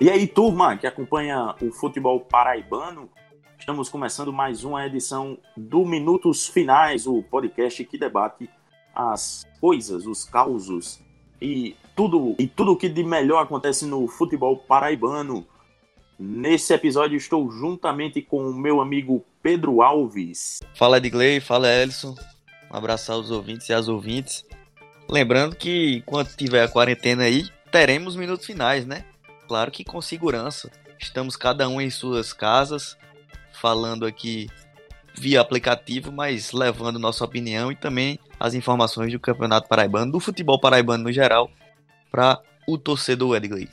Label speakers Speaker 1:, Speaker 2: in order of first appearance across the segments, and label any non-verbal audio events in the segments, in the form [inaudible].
Speaker 1: E aí, turma que acompanha o futebol paraibano, estamos começando mais uma edição do Minutos Finais, o podcast que debate as coisas, os causos e tudo e tudo que de melhor acontece no futebol paraibano. Nesse episódio estou juntamente com o meu amigo Pedro Alves.
Speaker 2: Fala Edgley, fala Elson. Um abraço aos ouvintes e às ouvintes. Lembrando que quando tiver a quarentena aí, teremos minutos finais, né? Claro que com segurança. Estamos cada um em suas casas, falando aqui via aplicativo, mas levando nossa opinião e também as informações do Campeonato Paraibano, do futebol paraibano no geral, para o torcedor Edgley.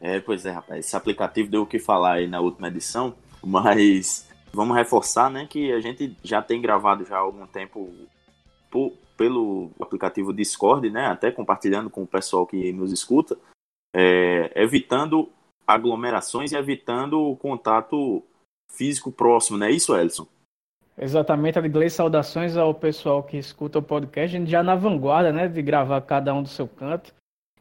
Speaker 1: É, pois é, rapaz. Esse aplicativo deu o que falar aí na última edição, [laughs] mas vamos reforçar, né, que a gente já tem gravado já há algum tempo por, pelo aplicativo Discord, né, até compartilhando com o pessoal que nos escuta, é, evitando aglomerações e evitando o contato físico próximo, não é isso, Elson?
Speaker 3: Exatamente, Adley, saudações ao pessoal que escuta o podcast, a gente já na vanguarda, né, de gravar cada um do seu canto.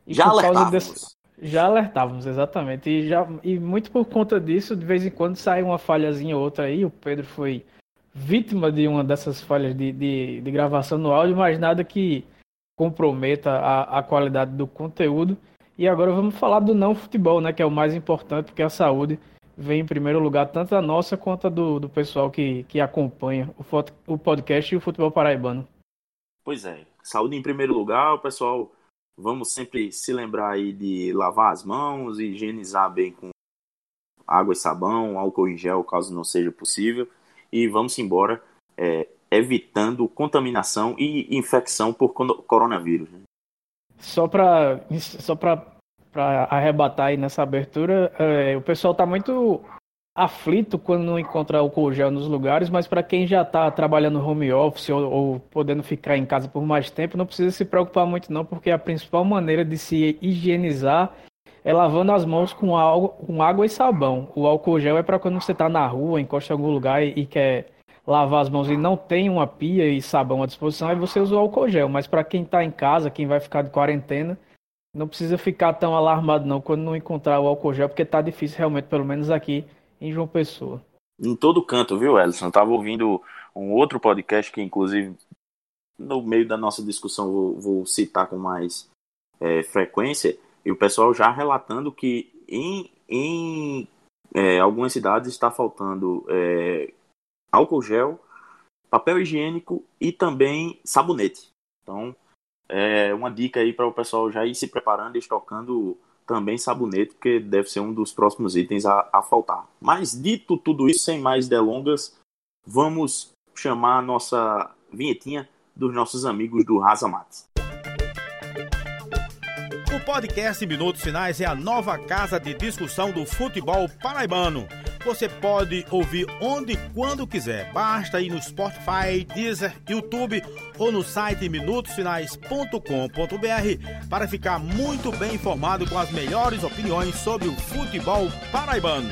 Speaker 1: E já alertávamos. Desse...
Speaker 3: Já alertávamos, exatamente. E, já, e muito por conta disso, de vez em quando sai uma falhazinha ou outra aí. O Pedro foi vítima de uma dessas falhas de, de, de gravação no áudio, mas nada que comprometa a, a qualidade do conteúdo. E agora vamos falar do não futebol, né? Que é o mais importante, porque a saúde vem em primeiro lugar, tanto a nossa quanto a do, do pessoal que, que acompanha o, o podcast e o futebol paraibano.
Speaker 1: Pois é, saúde em primeiro lugar, pessoal Vamos sempre se lembrar aí de lavar as mãos, higienizar bem com água e sabão, álcool em gel, caso não seja possível. E vamos embora, é, evitando contaminação e infecção por coronavírus. Né?
Speaker 3: Só para só arrebatar aí nessa abertura, é, o pessoal está muito aflito quando não encontra álcool gel nos lugares, mas para quem já está trabalhando home office ou, ou, podendo ficar em casa por mais tempo, não precisa se preocupar muito não, porque a principal maneira de se higienizar é lavando as mãos com, água, com água e sabão. O álcool gel é para quando você está na rua, encosta em algum lugar e, e, quer lavar as mãos e não tem uma pia e sabão à disposição, aí você usa o álcool gel. Mas para quem está em casa, quem vai ficar de quarentena, não precisa ficar tão alarmado não quando não encontrar o álcool gel, porque está difícil realmente, pelo menos aqui em João Pessoa.
Speaker 1: Em todo canto, viu, Ellison? Eu tava ouvindo um outro podcast que, inclusive, no meio da nossa discussão, vou, vou citar com mais é, frequência, e o pessoal já relatando que em, em é, algumas cidades está faltando é, álcool gel, papel higiênico e também sabonete. Então, é uma dica aí para o pessoal já ir se preparando e estocando também sabonete, porque deve ser um dos próximos itens a, a faltar. Mas dito tudo isso, sem mais delongas, vamos chamar a nossa vinhetinha dos nossos amigos do Rasa Matos.
Speaker 4: O podcast Minutos Finais é a nova casa de discussão do futebol paraibano você pode ouvir onde e quando quiser. Basta ir no Spotify, Deezer, YouTube ou no site minutosfinais.com.br para ficar muito bem informado com as melhores opiniões sobre o futebol paraibano.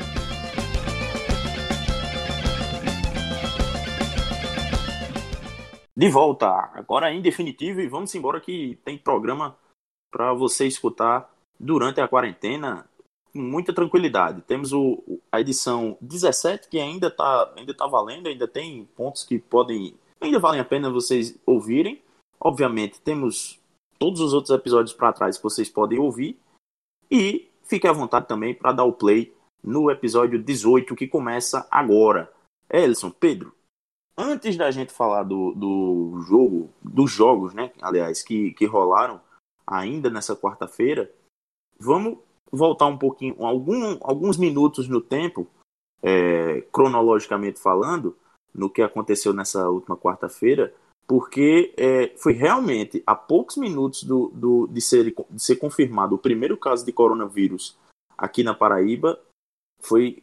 Speaker 1: De volta, agora em definitivo, e vamos embora que tem programa para você escutar durante a quarentena com muita tranquilidade. Temos o, a edição 17, que ainda está ainda tá valendo, ainda tem pontos que podem. ainda valem a pena vocês ouvirem. Obviamente, temos todos os outros episódios para trás que vocês podem ouvir. E fique à vontade também para dar o play no episódio 18, que começa agora. Elson, Pedro, antes da gente falar do, do jogo, dos jogos, né? Aliás, que, que rolaram ainda nessa quarta-feira, vamos voltar um pouquinho, algum, alguns minutos no tempo, é, cronologicamente falando, no que aconteceu nessa última quarta-feira, porque é, foi realmente a poucos minutos do, do, de, ser, de ser confirmado o primeiro caso de coronavírus aqui na Paraíba, foi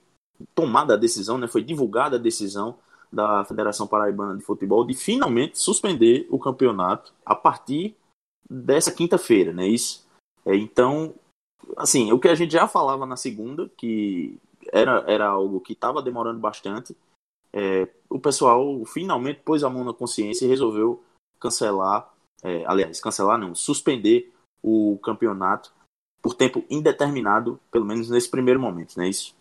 Speaker 1: tomada a decisão, né, foi divulgada a decisão da Federação Paraibana de Futebol de finalmente suspender o campeonato a partir dessa quinta-feira, né? Isso. É, então assim, o que a gente já falava na segunda, que era, era algo que estava demorando bastante, é, o pessoal finalmente pôs a mão na consciência e resolveu cancelar, é, aliás, cancelar não, suspender o campeonato por tempo indeterminado, pelo menos nesse primeiro momento, não é isso?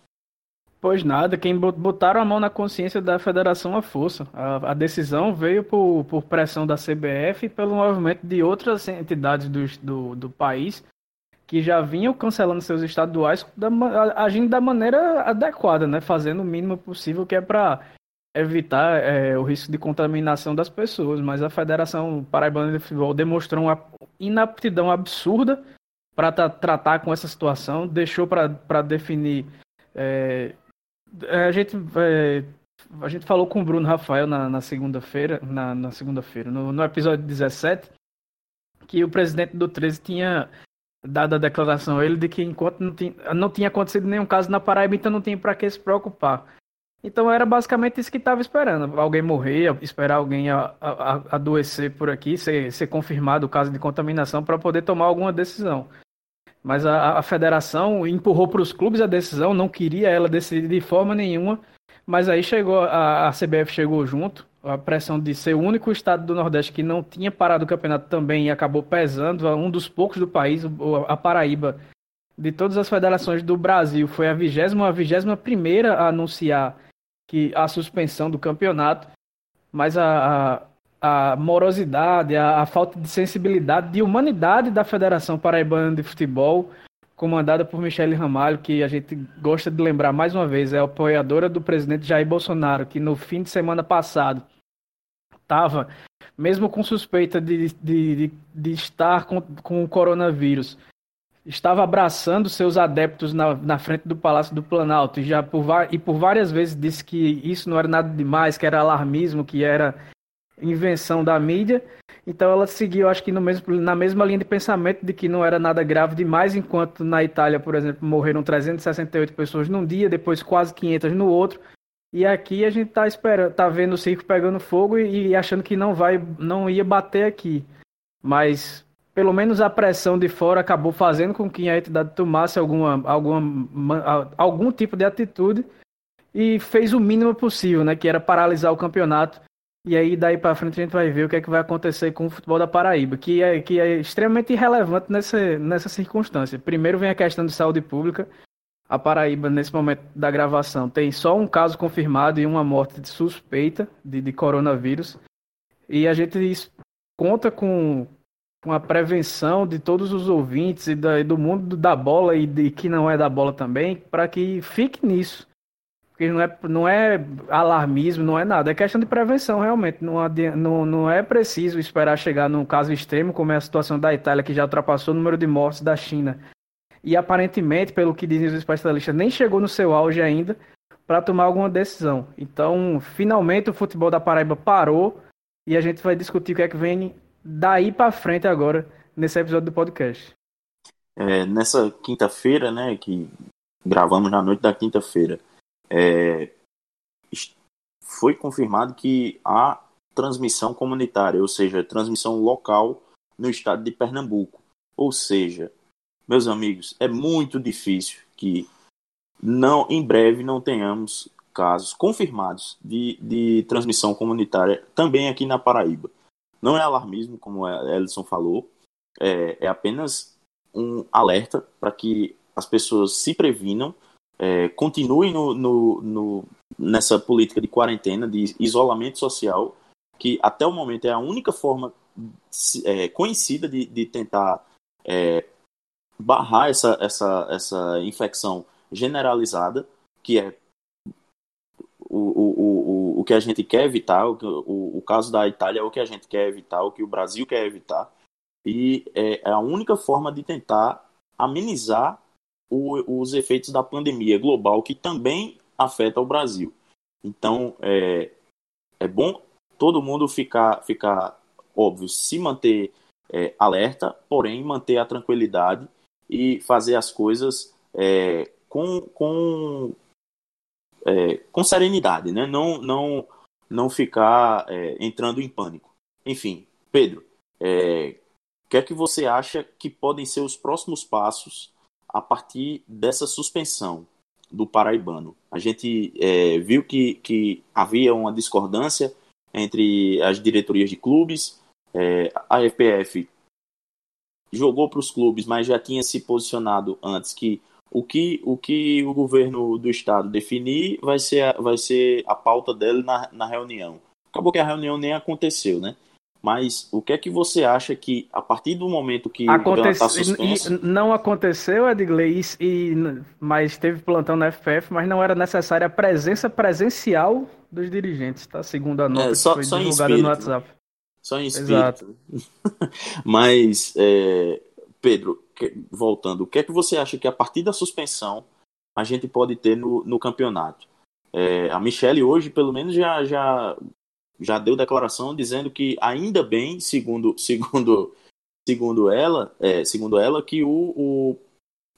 Speaker 3: Pois nada, quem botaram a mão na consciência da federação à força. A, a decisão veio por, por, pressão da CBF e pelo movimento de outras entidades do, do, do país que já vinham cancelando seus estaduais, da, agindo da maneira adequada, né? fazendo o mínimo possível, que é para evitar é, o risco de contaminação das pessoas. Mas a Federação Paraibana de Futebol demonstrou uma inaptidão absurda para tratar com essa situação, deixou para definir. É, a gente é, a gente falou com o Bruno Rafael na, segunda-feira, na, segunda-feira, no, no episódio 17, que o presidente do 13 tinha dado a declaração ele de que enquanto não tinha, não tinha acontecido nenhum caso na Paraíba, então não tinha para que se preocupar. Então era basicamente isso que estava esperando. Alguém morrer, esperar alguém a, a, a adoecer por aqui, ser, ser confirmado o caso de contaminação para poder tomar alguma decisão. Mas a, a federação empurrou para os clubes a decisão, não queria ela decidir de forma nenhuma. Mas aí chegou, a, a CBF chegou junto, a pressão de ser o único estado do Nordeste que não tinha parado o campeonato também acabou pesando. Um dos poucos do país, a Paraíba, de todas as federações do Brasil, foi a vigésima, a vigésima primeira a anunciar que a suspensão do campeonato, mas a, a, a morosidade, a, a, falta de sensibilidade, de humanidade da Federação Paraibana de Futebol, comandada por Michele Ramalho, que a gente gosta de lembrar mais uma vez, é apoiadora do presidente Jair Bolsonaro, que no fim de semana passado estava, mesmo com suspeita de, de, de, de estar com, com o coronavírus, estava abraçando seus adeptos na, na frente do Palácio do Planalto e, já por, e por várias vezes disse que isso não era nada demais, que era alarmismo, que era invenção da mídia. Então ela seguiu, acho que no mesmo, na mesma linha de pensamento de que não era nada grave demais, enquanto na Itália, por exemplo, morreram 368 pessoas num dia, depois quase 500 no outro. E aqui a gente tá esperando, tá vendo o circo pegando fogo e, e achando que não vai, não ia bater aqui. Mas pelo menos a pressão de fora acabou fazendo com que a entidade tomasse alguma, alguma, algum tipo de atitude e fez o mínimo possível, né, que era paralisar o campeonato. E aí daí para frente a gente vai ver o que é que vai acontecer com o futebol da Paraíba, que é, que é extremamente irrelevante nessa, nessa circunstância. Primeiro vem a questão de saúde pública. A Paraíba, nesse momento da gravação, tem só um caso confirmado e uma morte suspeita de, de coronavírus. E a gente conta com, com a prevenção de todos os ouvintes e, da, e do mundo da bola e de que não é da bola também, para que fique nisso. Porque não é, não é alarmismo, não é nada, é questão de prevenção realmente. Não, não, não é preciso esperar chegar num caso extremo, como é a situação da Itália, que já ultrapassou o número de mortes da China. E aparentemente, pelo que dizem os especialistas, nem chegou no seu auge ainda para tomar alguma decisão. Então, finalmente o futebol da Paraíba parou e a gente vai discutir o que é que vem daí para frente agora nesse episódio do podcast.
Speaker 1: É, nessa quinta-feira, né, que gravamos na noite da quinta-feira, é, foi confirmado que há transmissão comunitária, ou seja, transmissão local no estado de Pernambuco. Ou seja, meus amigos, é muito difícil que não em breve não tenhamos casos confirmados de, de transmissão comunitária também aqui na Paraíba. Não é alarmismo, como a Ellison falou, é, é apenas um alerta para que as pessoas se previnam, é, continuem no, no, no, nessa política de quarentena, de isolamento social, que até o momento é a única forma é, conhecida de, de tentar é, barrar essa, essa, essa infecção generalizada, que é o, o, o, o que a gente quer evitar, o, o, o caso da Itália é o que a gente quer evitar, o que o Brasil quer evitar, e é, é a única forma de tentar amenizar o, os efeitos da pandemia global que também afeta o Brasil. Então, é, é bom todo mundo ficar, ficar óbvio, se manter é, alerta, porém manter a tranquilidade e fazer as coisas é, com, com é, com serenidade, né? Não, não, não ficar é, entrando em pânico. Enfim, Pedro, é, o que é que você acha que podem ser os próximos passos a partir dessa suspensão do paraibano? A gente é, viu que, que havia uma discordância entre as diretorias de clubes, é, a FPF jogou para os clubes, mas já tinha se posicionado antes que o que o, que o governo do estado definir vai ser, a, vai ser a pauta dele na, na reunião. Acabou que a reunião nem aconteceu, né? Mas o que é que você acha que, a partir do momento que
Speaker 3: Acontece... está suspenso... Não aconteceu, Edgley, e, mas teve plantão na FPF, mas não era necessária a presença presencial dos dirigentes, tá? Segundo a nota é,
Speaker 1: só,
Speaker 3: que foi divulgada no WhatsApp.
Speaker 1: Só em espírito. [laughs] mas, é, Pedro, voltando, o que é que você acha que a partir da suspensão a gente pode ter no, no campeonato? É, a Michelle hoje, pelo menos, já, já já deu declaração dizendo que ainda bem, segundo [laughs] segundo segundo ela, é, segundo ela que o, o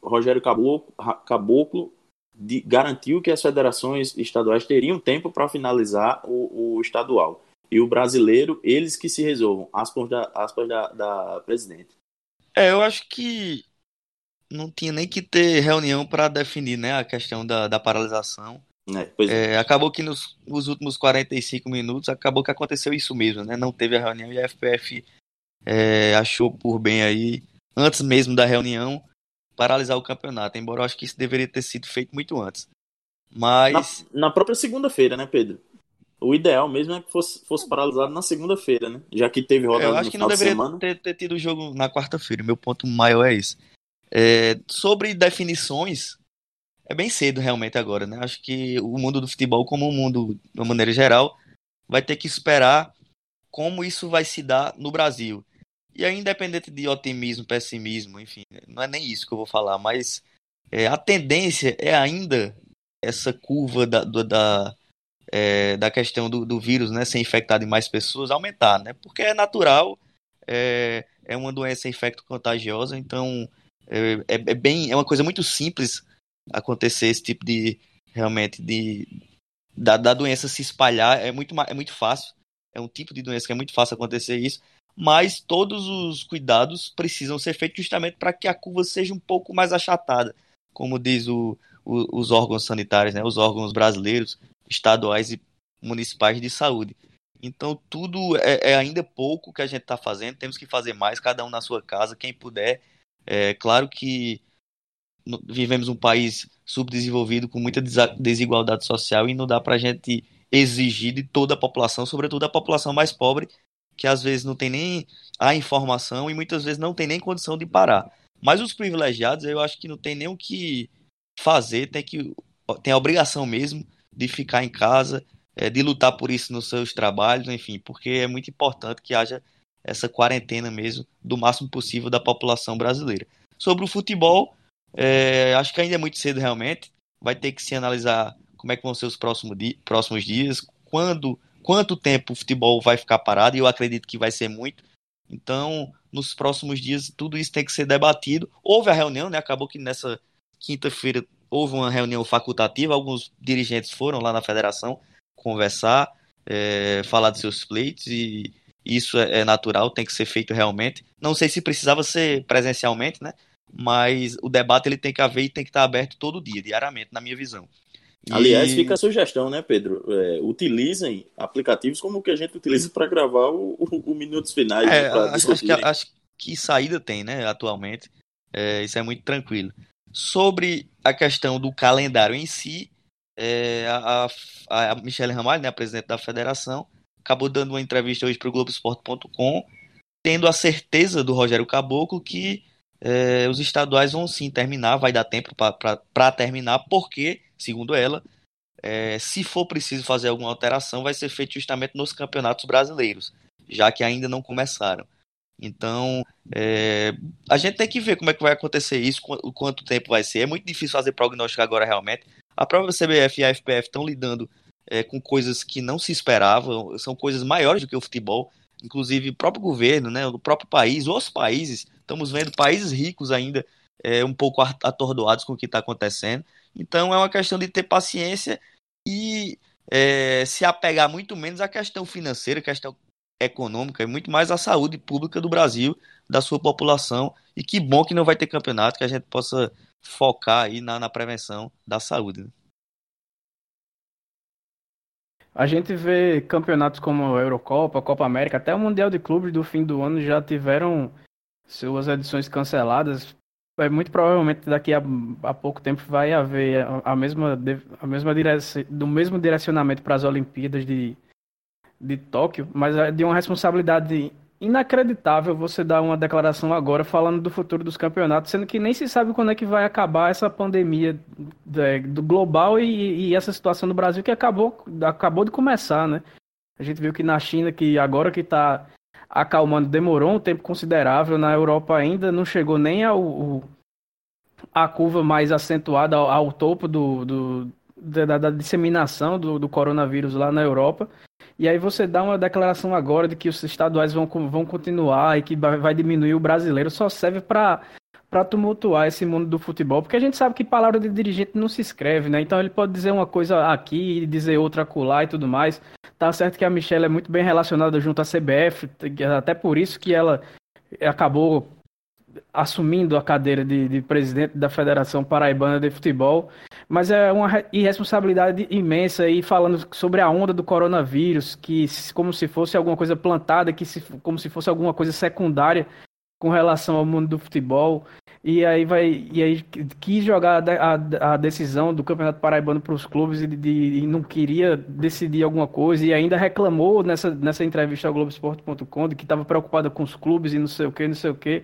Speaker 1: Rogério Caboclo, Caboclo de, garantiu que as federações estaduais teriam tempo para finalizar o, o, estadual. E o brasileiro, eles que se resolvam. Aspas da, aspas da, da presidente.
Speaker 2: É, eu acho que não tinha nem que ter reunião para definir né, a questão da, da paralisação. É, é. É, acabou que nos, nos, últimos 45 minutos acabou que aconteceu isso mesmo, né? Não teve a reunião e a FPF é, achou por bem aí, antes mesmo da reunião, paralisar o campeonato. Embora eu acho que isso deveria ter sido feito muito antes. Mas.
Speaker 1: Na, na própria segunda-feira, né, Pedro? O ideal mesmo é que fosse, fosse paralisado na segunda-feira, né? Já que teve rodada
Speaker 2: Eu acho que não deveria de ter, ter, tido jogo na quarta-feira. Meu ponto maior é isso. É, sobre definições, é bem cedo realmente agora, né? Acho que o mundo do futebol, como o mundo de uma maneira geral, vai ter que esperar como isso vai se dar no Brasil. E aí, independente de otimismo, pessimismo, enfim, não é nem isso que eu vou falar, mas é, a tendência é ainda essa curva da, da, é, da questão do, do vírus né, ser infectado em mais pessoas aumentar, né? Porque é natural, é, é uma doença infecto-contagiosa, então é, é, é, bem, é uma coisa muito simples acontecer esse tipo de realmente de da, da doença se espalhar é muito é muito fácil é um tipo de doença que é muito fácil acontecer isso mas todos os cuidados precisam ser feitos justamente para que a curva seja um pouco mais achatada como diz o, o, os órgãos sanitários né os órgãos brasileiros estaduais e municipais de saúde então tudo é, é ainda pouco que a gente está fazendo temos que fazer mais cada um na sua casa quem puder é claro que vivemos um país subdesenvolvido com muita desigualdade social e não dá para a gente exigir de toda a população, sobretudo a população mais pobre, que às vezes não tem nem a informação e muitas vezes não tem nem condição de parar. Mas os privilegiados, eu acho que não tem nem o que fazer, tem que tem a obrigação mesmo de ficar em casa, é, de lutar por isso nos seus trabalhos, enfim, porque é muito importante que haja essa quarentena mesmo do máximo possível da população brasileira. Sobre o futebol, é, acho que ainda é muito cedo realmente. Vai ter que se analisar como é que vão ser os próximos, di próximos dias, quando, quanto tempo o futebol vai ficar parado, e eu acredito que vai ser muito. Então, nos próximos dias, tudo isso tem que ser debatido. Houve a reunião, né? Acabou que nessa quinta-feira houve uma reunião facultativa, alguns dirigentes foram lá na federação conversar, é, falar dos seus pleitos e isso é, é natural, tem que ser feito realmente. Não sei se precisava ser presencialmente, né? mas o debate ele tem que haver e tem que estar aberto todo dia, diariamente, na minha visão.
Speaker 1: E... Aliás, fica a sugestão, né, Pedro? É, utilizem aplicativos como o que a gente utiliza para gravar o, o, o, Minutos Finais.
Speaker 2: É, né, acho, acho, que, acho que saída tem, né, atualmente. É, isso é muito tranquilo. Sobre a questão do calendário em si, é, a, a, a Michelle Ramalho, né, a presidente da federação, acabou dando uma entrevista hoje para o Globoesporte.com, tendo a certeza do Rogério Caboclo que é, os estaduais vão sim terminar, vai dar tempo para terminar, porque, segundo ela, é, se for preciso fazer alguma alteração, vai ser feito justamente nos campeonatos brasileiros, já que ainda não começaram. Então, é, a gente tem que ver como é que vai acontecer isso, o quanto tempo vai ser. É muito difícil fazer prognóstico agora realmente. A própria CBF e a FPF estão lidando é, com coisas que não se esperavam, são coisas maiores do que o futebol. Inclusive, o próprio governo, né, o próprio país, os países Estamos vendo países ricos ainda é, um pouco atordoados com o que está acontecendo. Então é uma questão de ter paciência e é, se apegar muito menos à questão financeira, questão econômica, e muito mais à saúde pública do Brasil, da sua população. E que bom que não vai ter campeonato, que a gente possa focar aí na, na prevenção da saúde. Né?
Speaker 3: A gente vê campeonatos como a Eurocopa, a Copa América, até o Mundial de Clubes do fim do ano já tiveram suas edições canceladas, é, muito provavelmente daqui a, a pouco tempo vai haver a, a mesma, a mesma direc do mesmo direcionamento para as Olimpíadas de, de Tóquio, mas é de uma responsabilidade inacreditável você dar uma declaração agora falando do futuro dos campeonatos, sendo que nem se sabe quando é que vai acabar essa pandemia é, do global e, e, essa situação do Brasil que acabou, acabou de começar, né? A gente viu que na China, que agora que está acalmando, demorou um tempo considerável, na Europa ainda não chegou nem ao, a curva mais acentuada ao, ao topo do, do da, da, disseminação do, do coronavírus lá na Europa. E aí você dá uma declaração agora de que os estaduais vão, vão continuar e que vai diminuir o brasileiro, só serve para para tumultuar esse mundo do futebol, porque a gente sabe que palavra de dirigente não se escreve, né? Então ele pode dizer uma coisa aqui e dizer outra acolá e tudo mais. Tá certo que a Michelle é muito bem relacionada junto à CBF, até por isso que ela acabou assumindo a cadeira de, de, presidente da Federação Paraibana de Futebol, mas é uma irresponsabilidade imensa e falando sobre a onda do coronavírus, que como se fosse alguma coisa plantada, que se, como se fosse alguma coisa secundária com relação ao mundo do futebol. E aí vai e aí quis jogar a, a, decisão do Campeonato Paraibano para os clubes e, de, e, não queria decidir alguma coisa e ainda reclamou nessa, nessa entrevista ao Globoesporte.com de que estava preocupada com os clubes e não sei o que, não sei o que.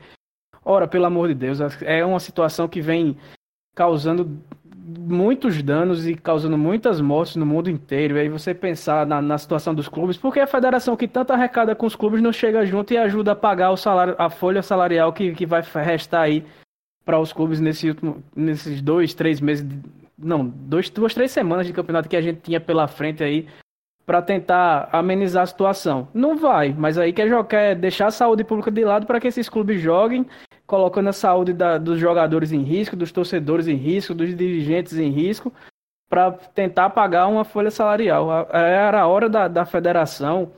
Speaker 3: Ora, pelo amor de Deus, é uma situação que vem causando muitos danos e causando muitas mortes no mundo inteiro. E aí você pensar na, na, situação dos clubes, porque a federação que tanto arrecada com os clubes não chega junto e ajuda a pagar o salário, a folha salarial que, que vai restar aí para os clubes nesse último, nesses dois, três meses, não, dois, duas, três semanas de campeonato que a gente tinha pela frente aí para tentar amenizar a situação. Não vai, mas aí quer, quer deixar a saúde pública de lado para que esses clubes joguem, colocando a saúde da, dos jogadores em risco, dos torcedores em risco, dos dirigentes em risco, para tentar pagar uma folha salarial. Era a hora da, da federação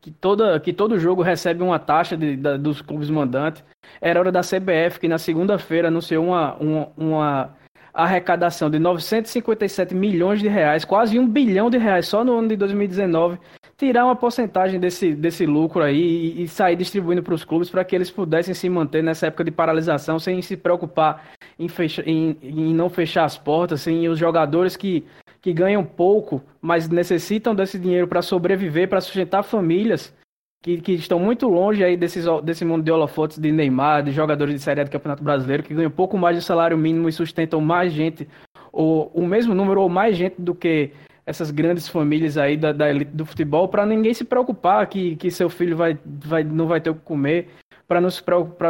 Speaker 3: que, toda, que todo jogo recebe uma taxa de, da, dos clubes mandantes. Era hora da CBF, que na segunda-feira anunciou uma, uma, uma arrecadação de 957 milhões de reais, quase um bilhão de reais só no ano de 2019, tirar uma porcentagem desse, desse lucro aí e, e sair distribuindo para os clubes para que eles pudessem se manter nessa época de paralisação sem se preocupar em, fecha, em, em não fechar as portas, sem os jogadores que, que ganham pouco, mas necessitam desse dinheiro para sobreviver, para sustentar famílias que, que estão muito longe aí desses, desse mundo de holofotes de Neymar, de jogadores de Série A do Campeonato Brasileiro, que ganham pouco mais de salário mínimo e sustentam mais gente, ou o mesmo número ou mais gente do que essas grandes famílias aí da, da elite do futebol, para ninguém se preocupar que, que seu filho vai, vai, não vai ter o que comer, para não, se,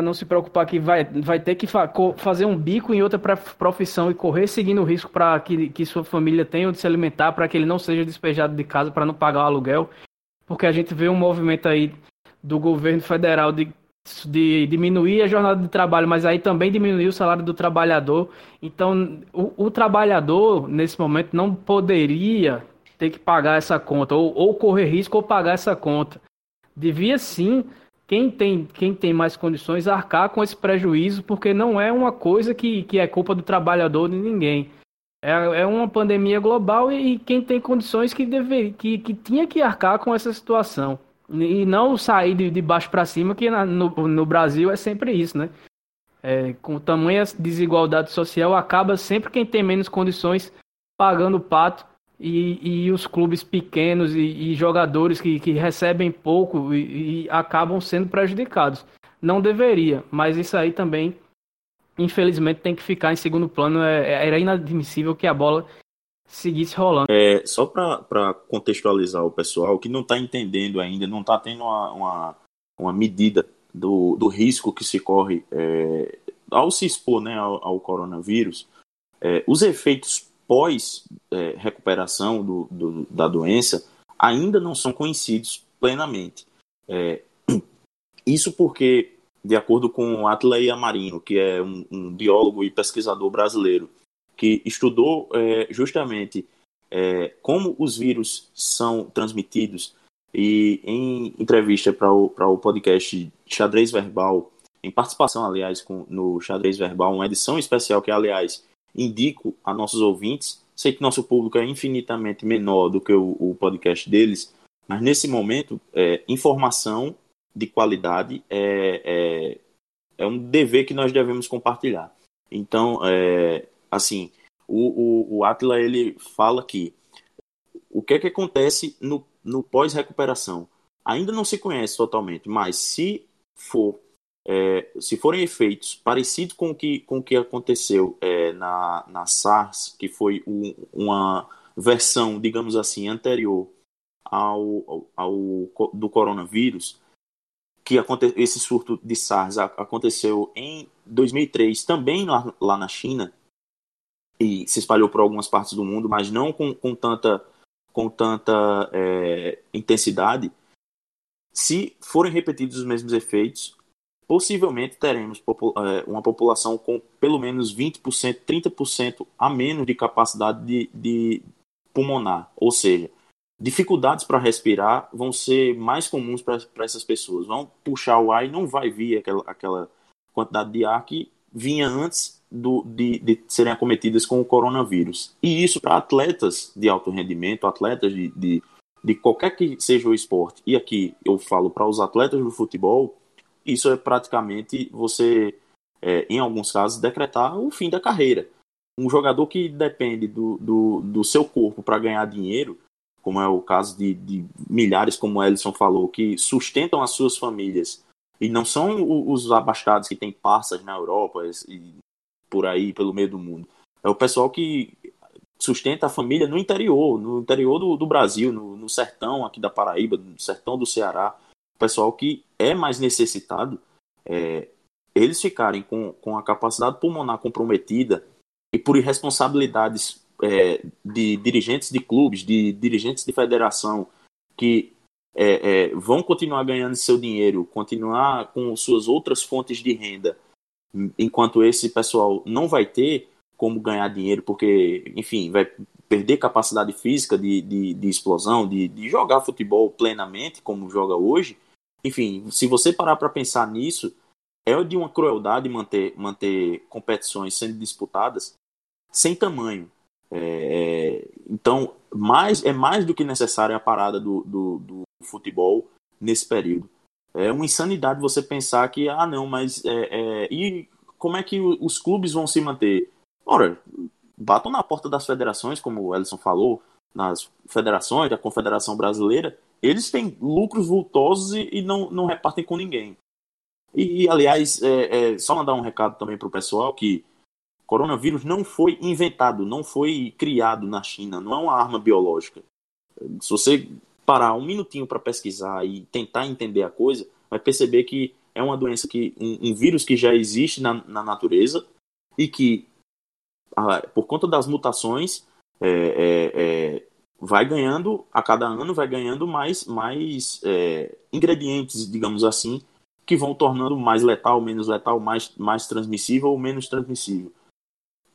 Speaker 3: não se preocupar que vai, vai ter que fa fazer um bico em outra profissão e correr seguindo o risco para que, que sua família tenha onde se alimentar, para que ele não seja despejado de casa para não pagar o aluguel. Porque a gente vê um movimento aí do governo federal de, de diminuir a jornada de trabalho, mas aí também diminuir o salário do trabalhador. Então, o, o trabalhador, nesse momento, não poderia ter que pagar essa conta, ou, ou correr risco ou pagar essa conta. Devia sim quem tem, quem tem mais condições arcar com esse prejuízo, porque não é uma coisa que, que é culpa do trabalhador de ninguém. É, é uma pandemia global e, quem tem condições que, deve, que, que tinha que arcar com essa situação. E não sair de, de baixo para cima, que na, no, no Brasil é sempre isso, né? É, com tamanha desigualdade social, acaba sempre quem tem menos condições pagando o pato e, e os clubes pequenos e, e jogadores que, que, recebem pouco e, e acabam sendo prejudicados. Não deveria, mas isso aí também infelizmente tem que ficar em segundo plano. É, é, era inadmissível que a bola seguisse rolando.
Speaker 1: É, só para contextualizar o pessoal que não está entendendo ainda, não está tendo uma, uma, uma, medida do, do risco que se corre é, ao se expor né, ao, ao coronavírus, é, os efeitos pós-recuperação é, do, do, da doença ainda não são conhecidos plenamente. É, isso porque de acordo com Atley Amarino, que é um, um, biólogo e pesquisador brasileiro, que estudou é, justamente é, como os vírus são transmitidos e em entrevista para o, o podcast Xadrez Verbal, em participação, aliás, com, no Xadrez Verbal, uma edição especial que, aliás, indico a nossos ouvintes. Sei que nosso público é infinitamente menor do que o, o podcast deles, mas nesse momento, é, informação de qualidade é, é, é um dever que nós devemos compartilhar. Então, é, assim, o, o, o Atila ele fala que o que é que acontece no, no pós-recuperação? Ainda não se conhece totalmente, mas se for é, se forem efeitos parecidos com o que, com o que aconteceu é, na, na SARS, que foi um, uma versão, digamos assim, anterior ao, ao, ao do coronavírus, que aconte, esse surto de SARS aconteceu em 2003, também lá, lá na China, e se espalhou por algumas partes do mundo, mas não com, com tanta, com tanta é, intensidade. Se forem repetidos os mesmos efeitos, possivelmente teremos é, uma população com pelo menos 20%, 30% a menos de capacidade de, de pulmonar. Ou seja, dificuldades para respirar vão ser mais comuns para essas pessoas. Vão puxar o ar e não vai vir aquela, aquela quantidade de ar que vinha antes do, de, de serem acometidas com o coronavírus. E isso para atletas de alto rendimento, atletas de, de, de qualquer que seja o esporte. E aqui eu falo para os atletas do futebol, isso é praticamente você, é, em alguns casos, decretar o fim da carreira. Um jogador que depende do, do, do seu corpo para ganhar dinheiro, como é o caso de, de milhares, como o Ellison falou, que sustentam as suas famílias e não são os abastados que têm passas na Europa e por aí, pelo meio do mundo. É o pessoal que sustenta a família no interior, no interior do, do Brasil, no, no sertão aqui da Paraíba, no sertão do Ceará pessoal que é mais necessitado, é, eles ficarem com, com a capacidade pulmonar comprometida e por irresponsabilidades é, de dirigentes de clubes, de dirigentes de federação, que é, é, vão continuar ganhando seu dinheiro, continuar com suas outras fontes de renda, enquanto esse pessoal não vai ter como ganhar dinheiro, porque, enfim, vai perder capacidade física de, de, de explosão, de, de jogar futebol plenamente, como joga hoje, enfim, se você parar para pensar nisso, é de uma crueldade manter, manter competições sendo disputadas sem tamanho. É, é, então, mais, é mais do que necessária a parada do, do, do, futebol nesse período. É uma insanidade você pensar que, ah, não, mas. É, é, e como é que os clubes vão se manter? Ora, batam na porta das federações, como o Ellison falou, nas federações, da Confederação Brasileira, eles têm lucros vultosos e, e não, não repartem com ninguém. E, aliás, é, é, só mandar um recado também para o pessoal que coronavírus não foi inventado, não foi criado na China, não é uma arma biológica. Se você parar um minutinho para pesquisar e tentar entender a coisa, vai perceber que é uma doença que um, um vírus que já existe na, na natureza e que ah, por conta das mutações é, é, é vai ganhando, a cada ano, vai ganhando mais, mais é, ingredientes, digamos assim, que vão tornando mais letal, menos letal, mais, mais transmissível ou menos transmissível.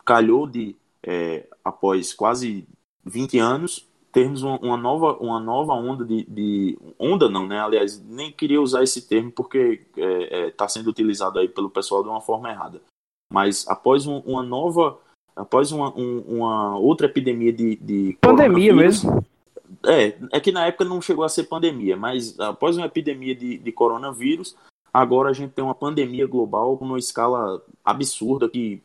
Speaker 1: Calhou de, é, após quase 20 anos, termos uma, uma, nova, uma nova onda de, de, Onda não, né? Aliás, nem queria usar esse termo porque está é, é tá sendo utilizado aí pelo pessoal de uma forma errada. Mas após um, uma nova após uma, um, uma outra epidemia de, de
Speaker 3: pandemia mesmo.
Speaker 1: É, é que na época não chegou a ser pandemia, mas após uma epidemia de, de coronavírus, agora a gente tem uma pandemia global com uma escala absurda que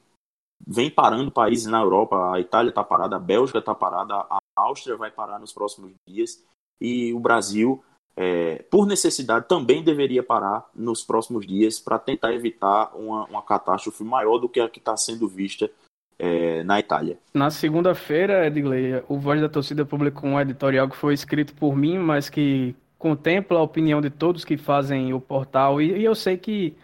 Speaker 1: vem parando países na Europa. A Itália está parada, a Bélgica está parada, a Áustria vai parar nos próximos dias e o Brasil, é, por necessidade, também deveria parar nos próximos dias para tentar evitar uma, uma catástrofe maior do que a que está sendo vista é, na Itália.
Speaker 3: Na segunda-feira, Edgley, o Voz da Torcida publicou um editorial que foi escrito por mim, mas que contempla a opinião de todos que fazem o portal, e, e eu sei que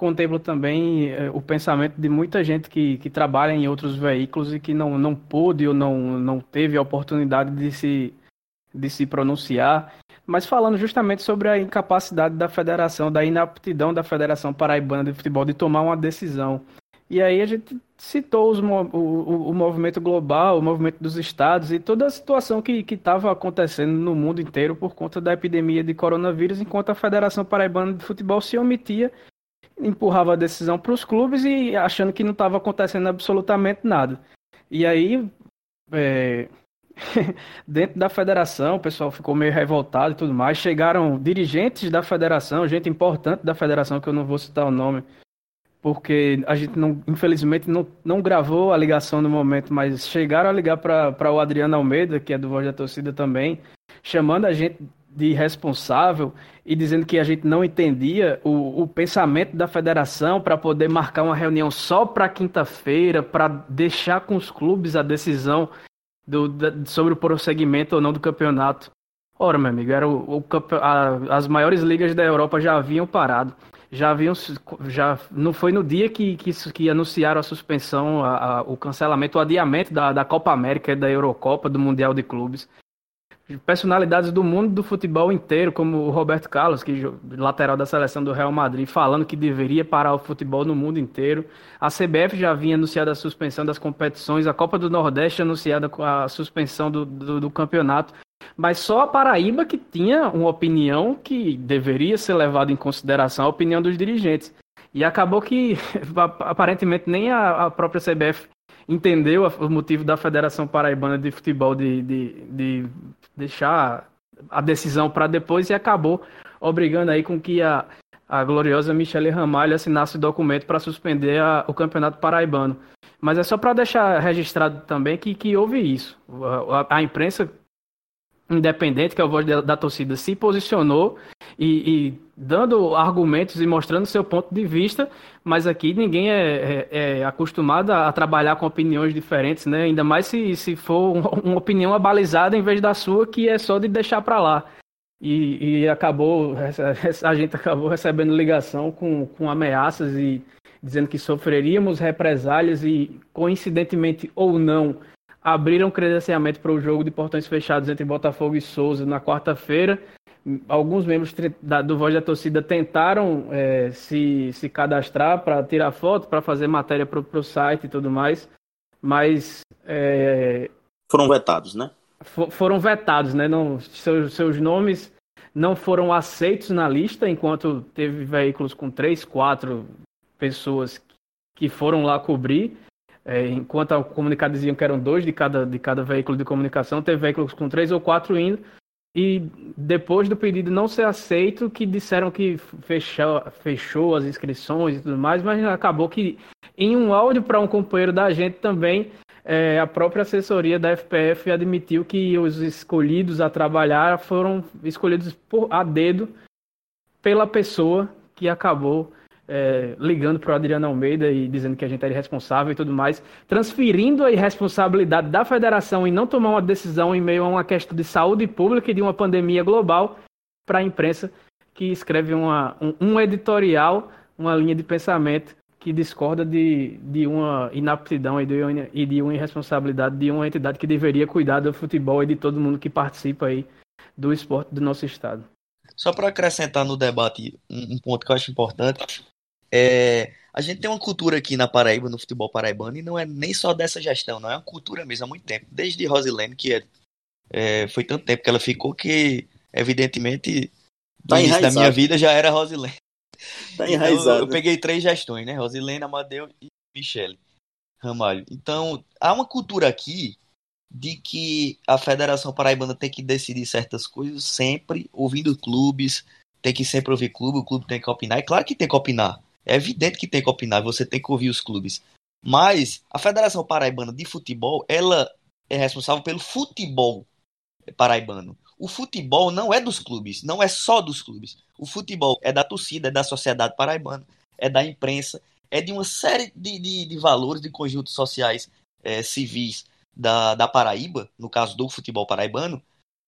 Speaker 3: contempla também é, o pensamento de muita gente que, que trabalha em outros veículos e que não, não pôde ou não, não teve a oportunidade de se, de se pronunciar, mas falando justamente sobre a incapacidade da federação, da inaptidão da Federação Paraibana de Futebol de tomar uma decisão. E aí a gente citou os, o, o, o, movimento global, o movimento dos estados e toda a situação que estava acontecendo no mundo inteiro por conta da epidemia de coronavírus, enquanto a Federação Paraibana de Futebol se omitia, empurrava a decisão para os clubes e achando que não estava acontecendo absolutamente nada. E aí, é... [laughs] dentro da federação, o pessoal ficou meio revoltado e tudo mais. Chegaram dirigentes da federação, gente importante da federação, que eu não vou citar o nome, porque a gente não, infelizmente não, não gravou a ligação no momento, mas chegaram a ligar para o Adriano Almeida, que é do Voz da Torcida também, chamando a gente de responsável e dizendo que a gente não entendia o, o pensamento da federação para poder marcar uma reunião só para quinta-feira, para deixar com os clubes a decisão do, da, sobre o prosseguimento ou não do campeonato. Ora, meu amigo, era o, o a, as maiores ligas da Europa já haviam parado. Já haviam. Já, não foi no dia que, que, que anunciaram a suspensão, a, a, o cancelamento, o adiamento da, da Copa América, da Eurocopa, do Mundial de Clubes personalidades do mundo do futebol inteiro, como o Roberto Carlos, que lateral da seleção do Real Madrid, falando que deveria parar o futebol no mundo inteiro. A CBF já vinha anunciada a suspensão das competições, a Copa do Nordeste anunciada com a suspensão do, do, do campeonato. Mas só a Paraíba que tinha uma opinião que deveria ser levada em consideração a opinião dos dirigentes. E acabou que, [laughs] aparentemente, nem a, a própria CBF entendeu o motivo da Federação Paraibana de Futebol de, de, de deixar a decisão para depois e acabou obrigando aí com que a, a gloriosa Michele Ramalho assinasse o documento para suspender a, o Campeonato Paraibano. Mas é só para deixar registrado também que, que houve isso. A, a imprensa independente, que é o voz da, da torcida, se posicionou e, e, dando argumentos e mostrando seu ponto de vista, mas aqui ninguém é, é, é acostumado a, a, trabalhar com opiniões diferentes, né? Ainda mais se, se for uma, [laughs] uma opinião abalizada em vez da sua, que é só de deixar para lá. E, e, acabou, a gente acabou recebendo ligação com, com ameaças e dizendo que sofreríamos represálias e, coincidentemente ou não, abriram credenciamento para o jogo de portões fechados entre Botafogo e Souza na quarta-feira. Alguns membros do Voz da Torcida tentaram é, se, se cadastrar para tirar foto, para fazer matéria para o site e tudo mais, mas. É,
Speaker 1: foram vetados, né?
Speaker 3: For, foram vetados, né? Não, seus, seus nomes não foram aceitos na lista, enquanto teve veículos com três, quatro pessoas que foram lá cobrir. É, enquanto a comunicado diziam que eram dois de cada, de cada veículo de comunicação, teve veículos com três ou quatro indo. E depois do pedido não ser aceito, que disseram que fechou, fechou as inscrições e tudo mais, mas acabou que em um áudio para um companheiro da gente também, é, a própria assessoria da FPF admitiu que os escolhidos a trabalhar foram escolhidos por, a dedo pela pessoa que acabou é, ligando para o Adriano Almeida e dizendo que a gente era irresponsável e tudo mais, transferindo a irresponsabilidade da federação em não tomar uma decisão em meio a uma questão de saúde pública e de uma pandemia global para a imprensa que escreve uma, um, um, editorial, uma linha de pensamento que discorda de, de uma inaptidão e de, e de uma irresponsabilidade de uma entidade que deveria cuidar do futebol e de todo mundo que participa aí do esporte do nosso estado.
Speaker 2: Só para acrescentar no debate um ponto que eu acho importante, é, a gente tem uma cultura aqui na Paraíba, no futebol paraibano, e não é nem só dessa gestão, não é uma cultura mesmo há muito tempo. Desde Rosilene, que é, é, foi tanto tempo que ela ficou que, evidentemente, no tá início da minha vida já era Rosilene. [laughs] Tá então, enraizado. Então, eu peguei três gestões, né? Rosilene, Amadeu e Michele Ramalho. Então, há uma cultura aqui de que a Federação Paraibana tem que decidir certas coisas sempre ouvindo clubes, tem que sempre ouvir clube, o clube tem que opinar. E claro que tem que opinar. É evidente que tem que opinar, você tem que ouvir os clubes. Mas a Federação Paraibana de Futebol, ela é responsável pelo futebol paraibano. O futebol não é dos clubes, não é só dos clubes. O futebol é da torcida, é da sociedade paraibana, é da imprensa, é de uma série de, de, de valores, de conjuntos sociais é, civis da, da Paraíba, no caso do futebol paraibano,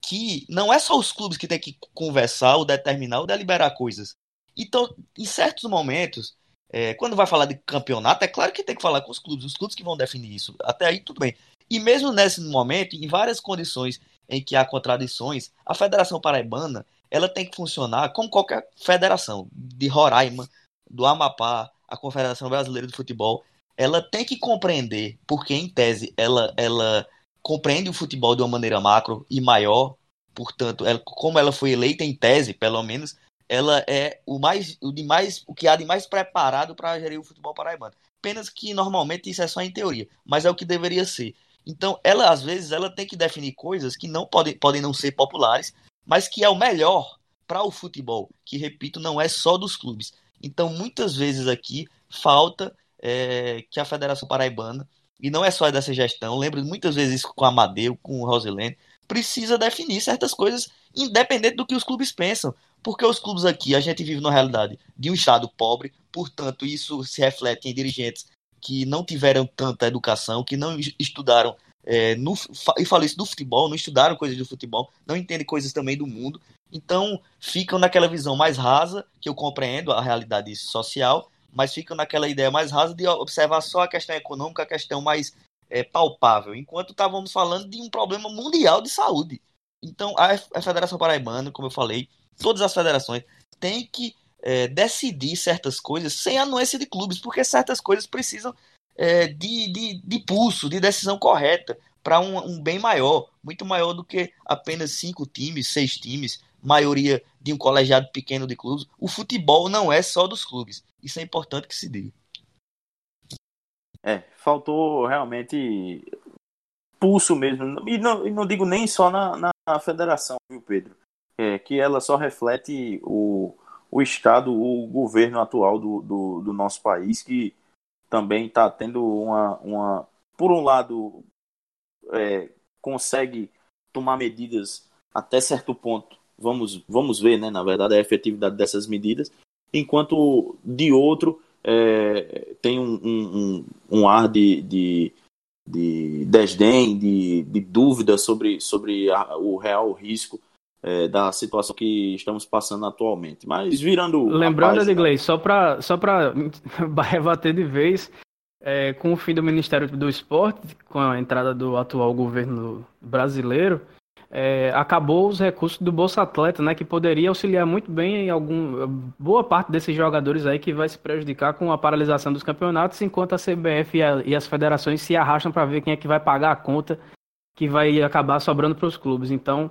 Speaker 2: que não é só os clubes que tem que conversar ou determinar ou deliberar coisas. Então, em certos momentos, é, quando vai falar de campeonato, é claro que tem que falar com os clubes, os clubes que vão definir isso. Até aí, tudo bem. E mesmo nesse momento, em várias condições em que há contradições, a Federação Paraibana ela tem que funcionar como qualquer federação, de Roraima, do Amapá, a Confederação Brasileira de Futebol, ela tem que compreender, porque em tese ela, ela compreende o futebol de uma maneira macro e maior, portanto, ela, como ela foi eleita em tese, pelo menos, ela é o mais o de mais o que há de mais preparado para gerir o futebol paraibano. Apenas que normalmente isso é só em teoria, mas é o que deveria ser. Então, ela às vezes ela tem que definir coisas que não podem, podem não ser populares, mas que é o melhor para o futebol, que repito, não é só dos clubes. Então, muitas vezes aqui falta é, que a Federação Paraibana, e não é só dessa gestão, lembro muitas vezes isso com o Amadeu, com o Rosilene, precisa definir certas coisas independente do que os clubes pensam. Porque os clubes aqui, a gente vive na realidade de um estado pobre, portanto, isso se reflete em dirigentes que não tiveram tanta educação, que não estudaram, é, no, e falo isso do futebol, não estudaram coisas do futebol, não entendem coisas também do mundo, então ficam naquela visão mais rasa, que eu compreendo a realidade social, mas ficam naquela ideia mais rasa de observar só a questão econômica, a questão mais é, palpável, enquanto estávamos falando de um problema mundial de saúde. Então, a, Federação Paraibana, como eu falei, todas as federações têm que é, decidir certas coisas sem anuência de clubes, porque certas coisas precisam é, de, de, de pulso, de decisão correta para um, um, bem maior, muito maior do que apenas cinco times, seis times, maioria de um colegiado pequeno de clubes. O futebol não é só dos clubes. Isso é importante que se diga.
Speaker 1: É, faltou realmente pulso mesmo. E não, e não digo nem só na, na federação, viu, Pedro? É, que ela só reflete o, o Estado, o governo atual do, do, do nosso país, que também está tendo uma, uma. Por um lado, é, consegue tomar medidas até certo ponto. Vamos, vamos ver, né, na verdade, a efetividade dessas medidas, enquanto de outro é, tem um, um, um, ar de, de, de desdém, de, de dúvida sobre, sobre a, o real risco é, da situação que estamos passando atualmente. Mas virando.
Speaker 3: Lembrando, Edgley, só para só rebater [laughs] de vez, é, com o fim do Ministério do Esporte, com a entrada do atual governo brasileiro, é, acabou os recursos do Bolsa Atleta, né, que poderia auxiliar muito bem em algum boa parte desses jogadores aí que vai se prejudicar com a paralisação dos campeonatos, enquanto a CBF e, a, e as federações se arrastam para ver quem é que vai pagar a conta que vai acabar sobrando para os clubes. Então,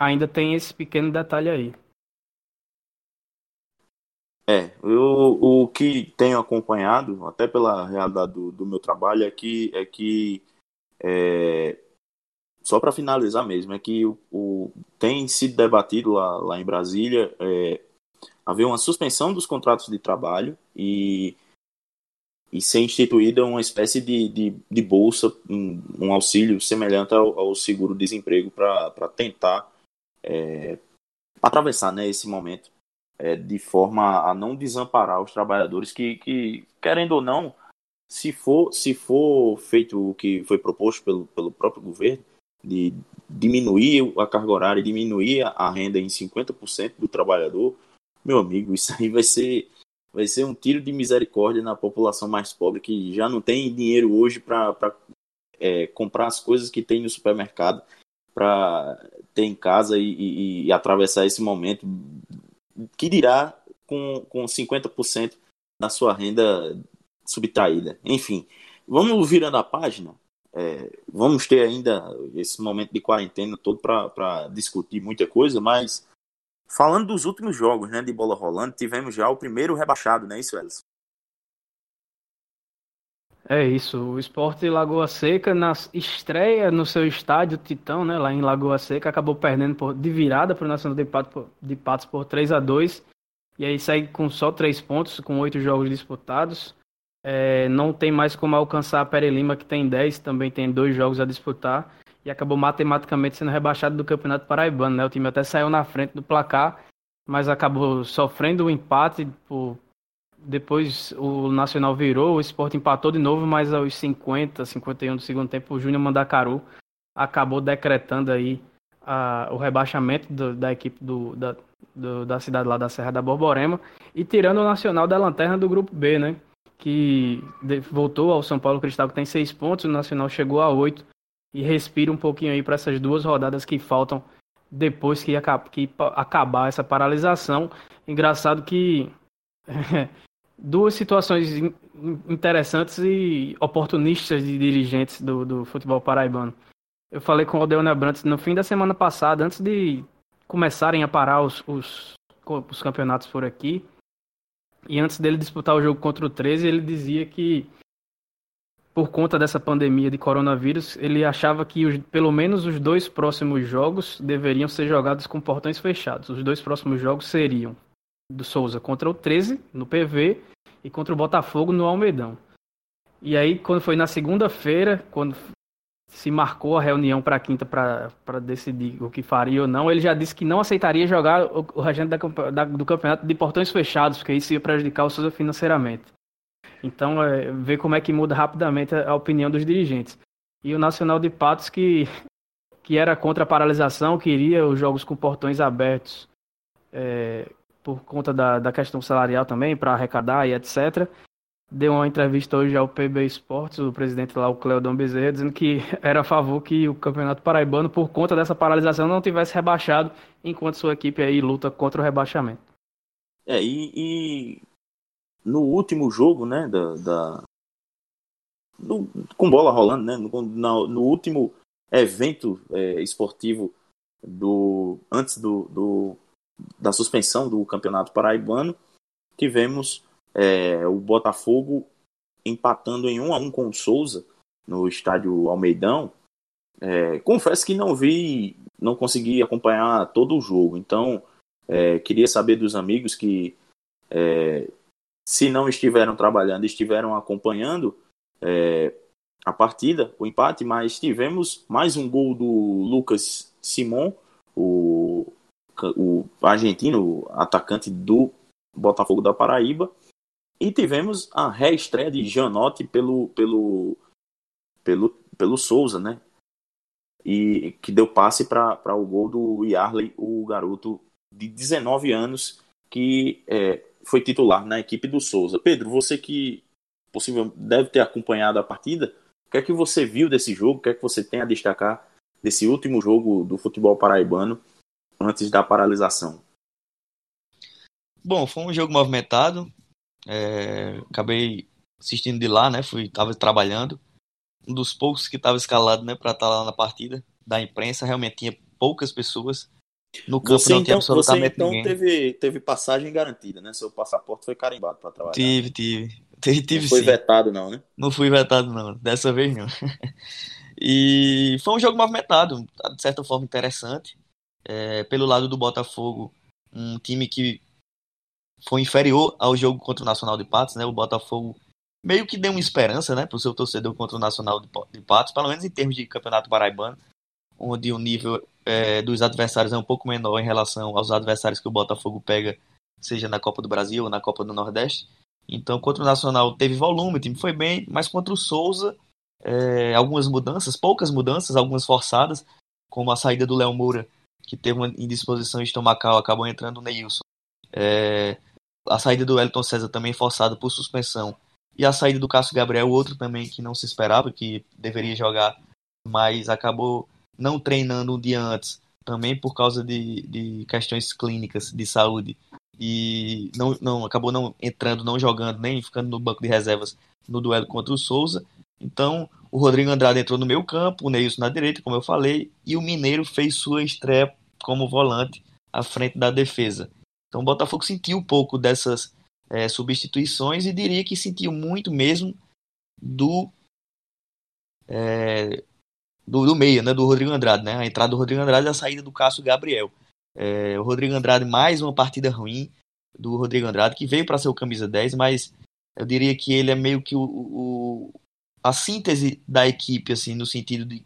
Speaker 3: ainda tem esse pequeno detalhe aí.
Speaker 1: É, eu, o que tenho acompanhado, até pela realidade do, do meu trabalho, é que, é que é, só para finalizar mesmo, é que o, o, tem sido debatido lá, lá em Brasília é, haver uma suspensão dos contratos de trabalho e, e ser instituída uma espécie de, de, de bolsa, um, um, auxílio semelhante ao, ao seguro-desemprego para tentar é, atravessar né, esse momento é, de forma a não desamparar os trabalhadores que, que, querendo ou não, se for, se for feito o que foi proposto pelo, pelo próprio governo, de diminuir a carga horária, diminuir a renda em 50% do trabalhador, meu amigo, [laughs] isso aí vai ser, vai ser um tiro de misericórdia na população mais pobre que já não tem dinheiro hoje para é, comprar as coisas que tem no supermercado para ter em casa e, e, e, atravessar esse momento que dirá com, com 50% da sua renda subtraída. Enfim, vamos virando a página. É, vamos ter ainda esse momento de quarentena todo para discutir muita coisa, mas falando dos últimos jogos né, de bola rolando, tivemos já o primeiro rebaixado, não é isso, Elson?
Speaker 3: É isso, o Esporte Lagoa Seca na estreia no seu estádio Titão, né, lá em Lagoa Seca, acabou perdendo por, de virada para o Nacional de Patos, de Patos por 3 a 2 e aí segue com só três pontos, com oito jogos disputados. É, não tem mais como alcançar a Pere Lima, que tem 10, também tem dois jogos a disputar, e acabou matematicamente sendo rebaixado do Campeonato Paraibano. Né? O time até saiu na frente do placar, mas acabou sofrendo o um empate por depois o Nacional virou, o Sport empatou de novo, mas aos 50, 51 do segundo tempo, o Júnior Mandacaru acabou decretando aí a, o rebaixamento do, da equipe do, da, do, da cidade lá da Serra da Borborema e tirando o Nacional da lanterna do grupo B, né? Que voltou ao São Paulo Cristal, que tem seis pontos, o Nacional chegou a oito e respira um pouquinho aí para essas duas rodadas que faltam depois que, que acabar essa paralisação. Engraçado que [laughs] duas situações interessantes e oportunistas de dirigentes do, do futebol paraibano. Eu falei com o Aldeon Abrantes no fim da semana passada, antes de começarem a parar os, os, os campeonatos por aqui, e antes dele disputar o jogo contra o 13, ele dizia que por conta dessa pandemia de coronavírus, ele achava que os, pelo menos os dois próximos jogos deveriam ser jogados com portões fechados. Os dois próximos jogos seriam do Souza contra o 13 no PV e contra o Botafogo no Almedão. E aí, quando foi na segunda-feira, quando se marcou a reunião para quinta para decidir o que faria ou não, ele já disse que não aceitaria jogar o, o restante da, da, do campeonato de portões fechados, porque isso ia prejudicar o Souza financeiramente. Então, é, ver como é que muda rapidamente a, a opinião dos dirigentes. E o Nacional de Patos, que, que era contra a paralisação, queria os jogos com portões abertos é, por conta da, da questão salarial também, para arrecadar e etc deu uma entrevista hoje ao PB Esportes, o presidente lá, o Cleodon Bezerra, dizendo que [laughs] era a favor que o Campeonato Paraibano, por conta dessa paralisação, não tivesse rebaixado, enquanto sua equipe aí luta contra o rebaixamento.
Speaker 1: É, e, e no último jogo, né, da, da com bola rolando, né, no, no, no último evento é, esportivo do antes do, do, da suspensão do Campeonato Paraibano, tivemos é, o Botafogo empatando em 1 a 1 com o Souza no estádio Almeidão. É, confesso que não vi, não consegui acompanhar todo o jogo, então é, queria saber dos amigos que é, se não estiveram trabalhando, estiveram acompanhando é, a partida, o empate, mas tivemos mais um gol do Lucas Simon, o, o argentino, atacante do Botafogo da Paraíba, e tivemos a reestreia de Janotti pelo, pelo, pelo, pelo Souza, né? E que deu passe para o gol do Yarley, o garoto de 19 anos que é, foi titular na equipe do Souza. Pedro, você que possível deve ter acompanhado a partida, o que é que você viu desse jogo? O que é que você tem a destacar desse último jogo do futebol paraibano antes da paralisação?
Speaker 2: Bom, foi um jogo movimentado, é, acabei assistindo de lá, né? Fui, tava trabalhando. Um dos poucos que estava escalado, né, para estar tá lá na partida da imprensa. Realmente tinha poucas pessoas no campo.
Speaker 1: Você,
Speaker 2: não
Speaker 1: então,
Speaker 2: absolutamente
Speaker 1: você, então
Speaker 2: ninguém.
Speaker 1: teve, teve passagem garantida, né? Seu passaporte foi carimbado para trabalhar.
Speaker 2: Tive, tive. [laughs] tive, tive
Speaker 1: não foi
Speaker 2: sim.
Speaker 1: vetado, não, né?
Speaker 2: Não fui vetado, não. Dessa vez, não. [laughs] e foi um jogo movimentado, de certa forma interessante. É, pelo lado do Botafogo, um time que foi inferior ao jogo contra o Nacional de Patos, né? O Botafogo meio que deu uma esperança, né, para o seu torcedor contra o Nacional de Patos, pelo menos em termos de campeonato paraibano, onde o nível é, dos adversários é um pouco menor em relação aos adversários que o Botafogo pega, seja na Copa do Brasil ou na Copa do Nordeste. Então, contra o Nacional teve volume, o time foi bem, mas contra o Souza, é, algumas mudanças, poucas mudanças, algumas forçadas, como a saída do Léo Moura, que teve uma indisposição estomacal, acabou entrando o Neilson. É, a saída do Elton César também forçada por suspensão. E a saída do Cássio Gabriel, outro também que não se esperava, que deveria jogar, mas acabou não treinando um dia antes, também por causa de, de questões clínicas de saúde. E não, não acabou não entrando, não jogando, nem ficando no banco de reservas no duelo contra o Souza. Então, o Rodrigo Andrade entrou no meio campo, o Neilson na direita, como eu falei, e o Mineiro fez sua estreia como volante à frente da defesa. Então o Botafogo sentiu um pouco dessas é, substituições e diria que sentiu muito mesmo do, é, do, do meio, né, do Rodrigo Andrade, né, a entrada do Rodrigo Andrade e a saída do Cássio Gabriel. É, o Rodrigo Andrade, mais uma partida ruim do Rodrigo Andrade, que veio para ser o camisa 10, mas eu diria que ele é meio que o, o, a síntese da equipe, assim, no sentido de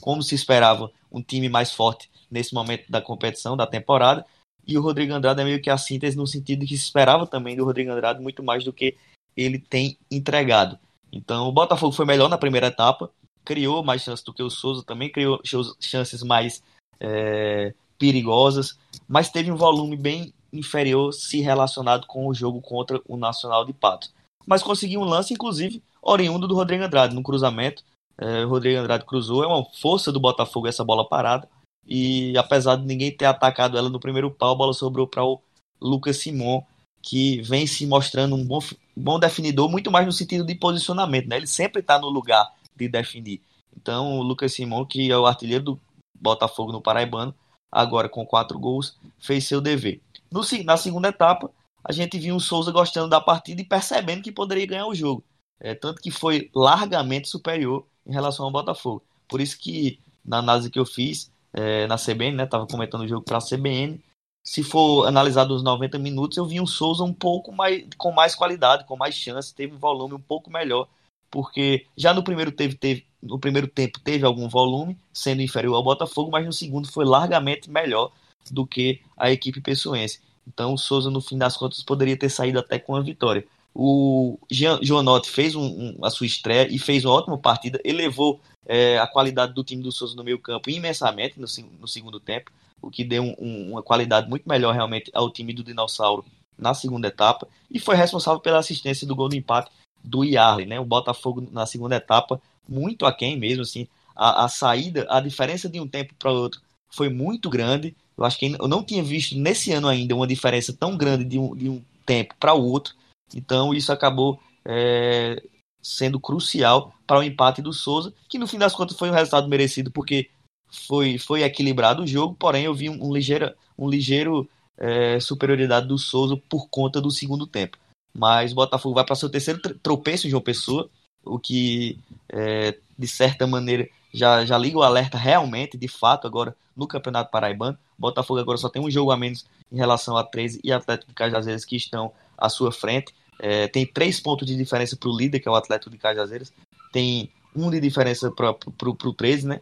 Speaker 2: como se esperava um time mais forte nesse momento da competição, da temporada, e o Rodrigo Andrade é meio que a síntese no sentido que se esperava também do Rodrigo Andrade muito mais do que ele tem entregado. Então o Botafogo foi melhor na primeira etapa, criou mais chances do que o Souza, também criou chances mais é, perigosas, mas teve um volume bem inferior se relacionado com o jogo contra o Nacional de Patos. Mas conseguiu um lance, inclusive, oriundo do Rodrigo Andrade, no cruzamento. É, Rodrigo Andrade cruzou, é uma força do Botafogo essa bola parada. E apesar de ninguém ter atacado ela no primeiro pau, a bola sobrou para o Lucas Simon, que vem se mostrando um bom, bom definidor, muito mais no sentido de posicionamento. Né? Ele sempre está no lugar de definir. Então, o Lucas Simon, que é o artilheiro do Botafogo no Paraibano, agora com quatro gols, fez seu dever. No, na segunda etapa, a gente viu o Souza gostando da partida e percebendo que poderia ganhar o jogo. É, tanto que foi largamente superior em relação ao Botafogo. Por isso que, na análise que eu fiz, é, na CBN, né? Tava comentando o jogo para a CBN. se for analisado os 90 minutos, eu vi um Souza um pouco mais com mais qualidade, com mais chance, teve um volume um pouco melhor, porque já no primeiro teve, teve no primeiro tempo teve algum volume, sendo inferior ao Botafogo, mas no segundo foi largamente melhor do que a equipe pessoense. Então o Souza, no fim das contas, poderia ter saído até com a vitória. O Joanotti fez um, um, a sua estreia e fez uma ótima partida, elevou é, a qualidade do time do Souza no meio campo imensamente no, no segundo tempo, o que deu um, uma qualidade muito melhor realmente ao time do Dinossauro na segunda etapa, e foi responsável pela assistência do gol do empate do Yarley, né? O Botafogo na segunda etapa, muito aquém mesmo, assim, a, a saída, a diferença de um tempo para outro foi muito grande. Eu acho que eu não tinha visto nesse ano ainda uma diferença tão grande de um, de um tempo para o outro. Então isso acabou é, sendo crucial para o empate do Souza, que no fim das contas foi um resultado merecido, porque foi, foi equilibrado o jogo, porém eu vi um, um ligeiro, um ligeiro é, superioridade do Souza por conta do segundo tempo. Mas o Botafogo vai para seu terceiro tropeço em João Pessoa, o que é, de certa maneira já, já liga o alerta realmente, de fato, agora no Campeonato Paraibano. O Botafogo agora só tem um jogo a menos em relação a 13 e Atlético de Cajazeiras que estão à sua frente. É, tem três pontos de diferença para o líder, que é o Atlético de Cajazeiras. Tem um de diferença para o 13, né?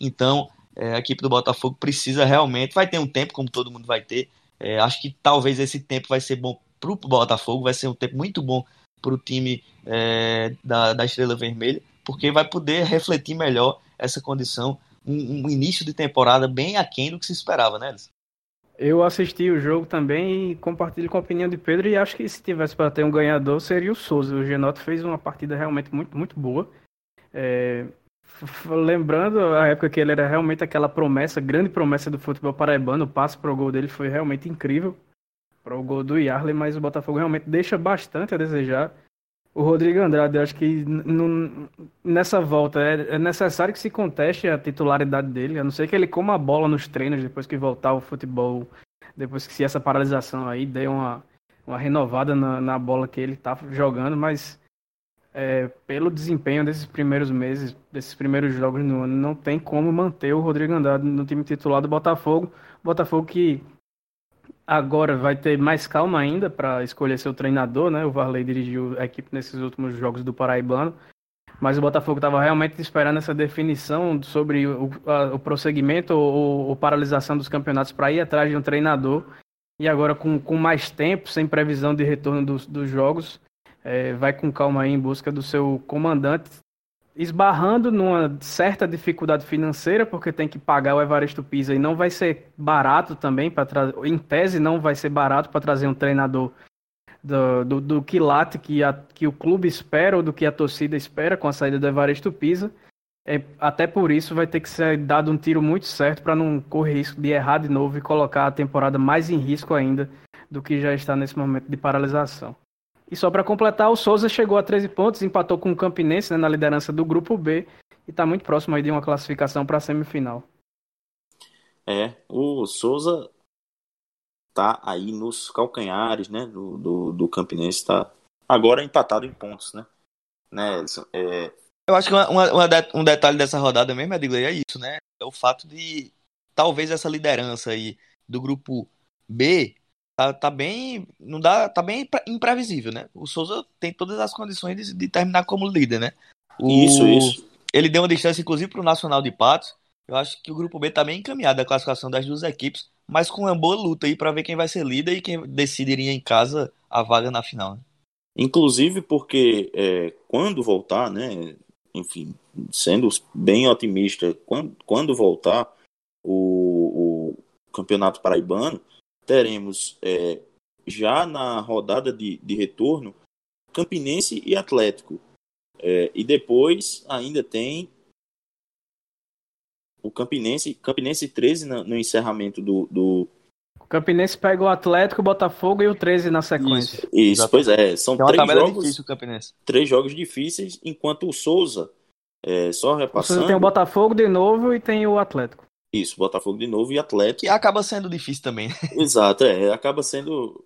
Speaker 2: Então, é, a equipe do Botafogo precisa realmente. Vai ter um tempo, como todo mundo vai ter. É, acho que talvez esse tempo vai ser bom para o Botafogo, vai ser um tempo muito bom para o time é, da, da Estrela Vermelha, porque vai poder refletir melhor essa condição. Um, um início de temporada bem aquém do que se esperava, né, Elis?
Speaker 3: Eu assisti o jogo também e compartilho com a opinião de Pedro e acho que se tivesse para ter um ganhador seria o Souza. O Genoto fez uma partida realmente muito, muito boa. É, lembrando a época que ele era realmente aquela promessa, grande promessa do futebol paraibano, o passe para o gol dele foi realmente incrível para o gol do Yarley, mas o Botafogo realmente deixa bastante a desejar. O Rodrigo Andrade, eu acho que nessa volta é, é, necessário que se conteste a titularidade dele, a não ser que ele coma a bola nos treinos depois que voltar ao futebol, depois que se essa paralisação aí dê uma, uma renovada na, na bola que ele está jogando, mas é, pelo desempenho desses primeiros meses, desses primeiros jogos no ano, não tem como manter o Rodrigo Andrade no time titular do Botafogo. Botafogo que Agora vai ter mais calma ainda para escolher seu treinador, né? O Varley dirigiu a equipe nesses últimos jogos do Paraibano, mas o Botafogo estava realmente esperando essa definição sobre o, a, o prosseguimento ou, ou, paralisação dos campeonatos para ir atrás de um treinador. E agora, com, com mais tempo, sem previsão de retorno dos, dos jogos, é, vai com calma aí em busca do seu comandante, esbarrando numa certa dificuldade financeira, porque tem que pagar o Evaristo Pisa e não vai ser barato também, para trazer, em tese não vai ser barato para trazer um treinador do, do, do quilate que, a, que o clube espera ou do que a torcida espera com a saída do Evaristo Pisa. É, até por isso vai ter que ser dado um tiro muito certo para não correr risco de errar de novo e colocar a temporada mais em risco ainda do que já está nesse momento de paralisação. E só para completar, o Souza chegou a 13 pontos, empatou com o Campinense né, na liderança do grupo B e está muito próximo aí de uma classificação para a semifinal.
Speaker 1: É, o Souza tá aí nos calcanhares, né, do, do, do Campinense, está agora empatado em pontos, né, né,
Speaker 2: é... Eu acho que uma, uma, um detalhe dessa rodada mesmo, Edgley, é isso, né, é o fato de talvez essa liderança aí do grupo B tá, tá bem. Não dá. Tá bem imprevisível, né? O Souza tem todas as condições de, de terminar como líder, né? O,
Speaker 1: isso, isso.
Speaker 2: Ele deu uma distância, inclusive, para o Nacional de Patos. Eu acho que o grupo B tá bem encaminhado a classificação das duas equipes, mas com uma boa luta aí para ver quem vai ser líder e quem decidiria em casa a vaga na final. Né?
Speaker 1: Inclusive porque é, quando voltar, né? Enfim, sendo bem otimista, quando, quando voltar o, o Campeonato Paraibano, teremos é, já na rodada de, de retorno Campinense e Atlético. É, e depois ainda tem o Campinense, Campinense 13 no, no encerramento do, do,
Speaker 3: O Campinense pega o Atlético, o Botafogo e o 13 na sequência.
Speaker 1: Isso, isso pois é. São três jogos, difícil, três jogos difíceis, enquanto o Souza, é, só repassando... O Souza
Speaker 3: tem o Botafogo de novo e tem o Atlético.
Speaker 1: Isso, Botafogo de novo e Atlético.
Speaker 2: Que acaba sendo difícil também. [laughs]
Speaker 1: Exato, é. Acaba sendo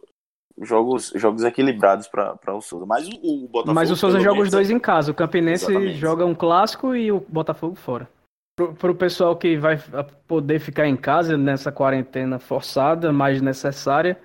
Speaker 1: jogos, jogos equilibrados para o Souza. Mas o, o Botafogo.
Speaker 3: Mas o Souza joga os dois em casa. O Campinense Exatamente. joga um clássico e o Botafogo fora. Para o pessoal que vai poder ficar em casa nessa quarentena forçada, mais necessária,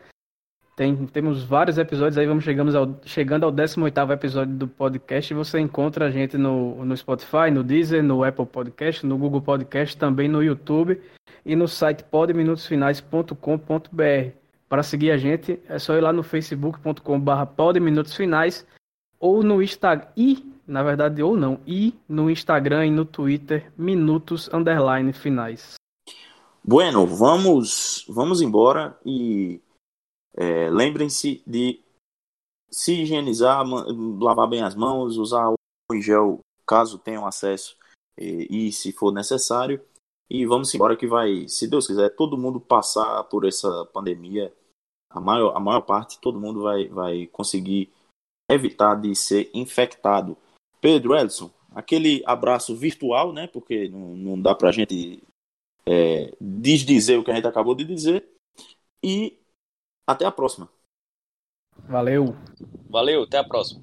Speaker 3: tem, temos vários episódios aí, vamos chegamos ao, chegando ao 18º episódio do podcast você encontra a gente no, no Spotify, no Deezer, no Apple Podcast, no Google Podcast, também no YouTube e no site podminutosfinais.com.br. Para seguir a gente é só ir lá no facebook.com.br podminutosfinais ou no Instagram e, na verdade, ou não, e no Instagram e no Twitter minutos underline finais.
Speaker 1: Bueno, vamos, vamos embora e é, Lembrem-se de se higienizar, lavar bem as mãos, usar o gel caso tenham acesso e, e, se for necessário. E vamos embora que vai, se Deus quiser, todo mundo passar por essa pandemia, a maior, a maior parte, todo mundo vai, vai conseguir evitar de ser infectado. Pedro Edson, aquele abraço virtual, né? Porque não, não dá pra gente é, desdizer o que a gente acabou de dizer. E até a próxima.
Speaker 3: Valeu.
Speaker 2: Valeu, até a próxima.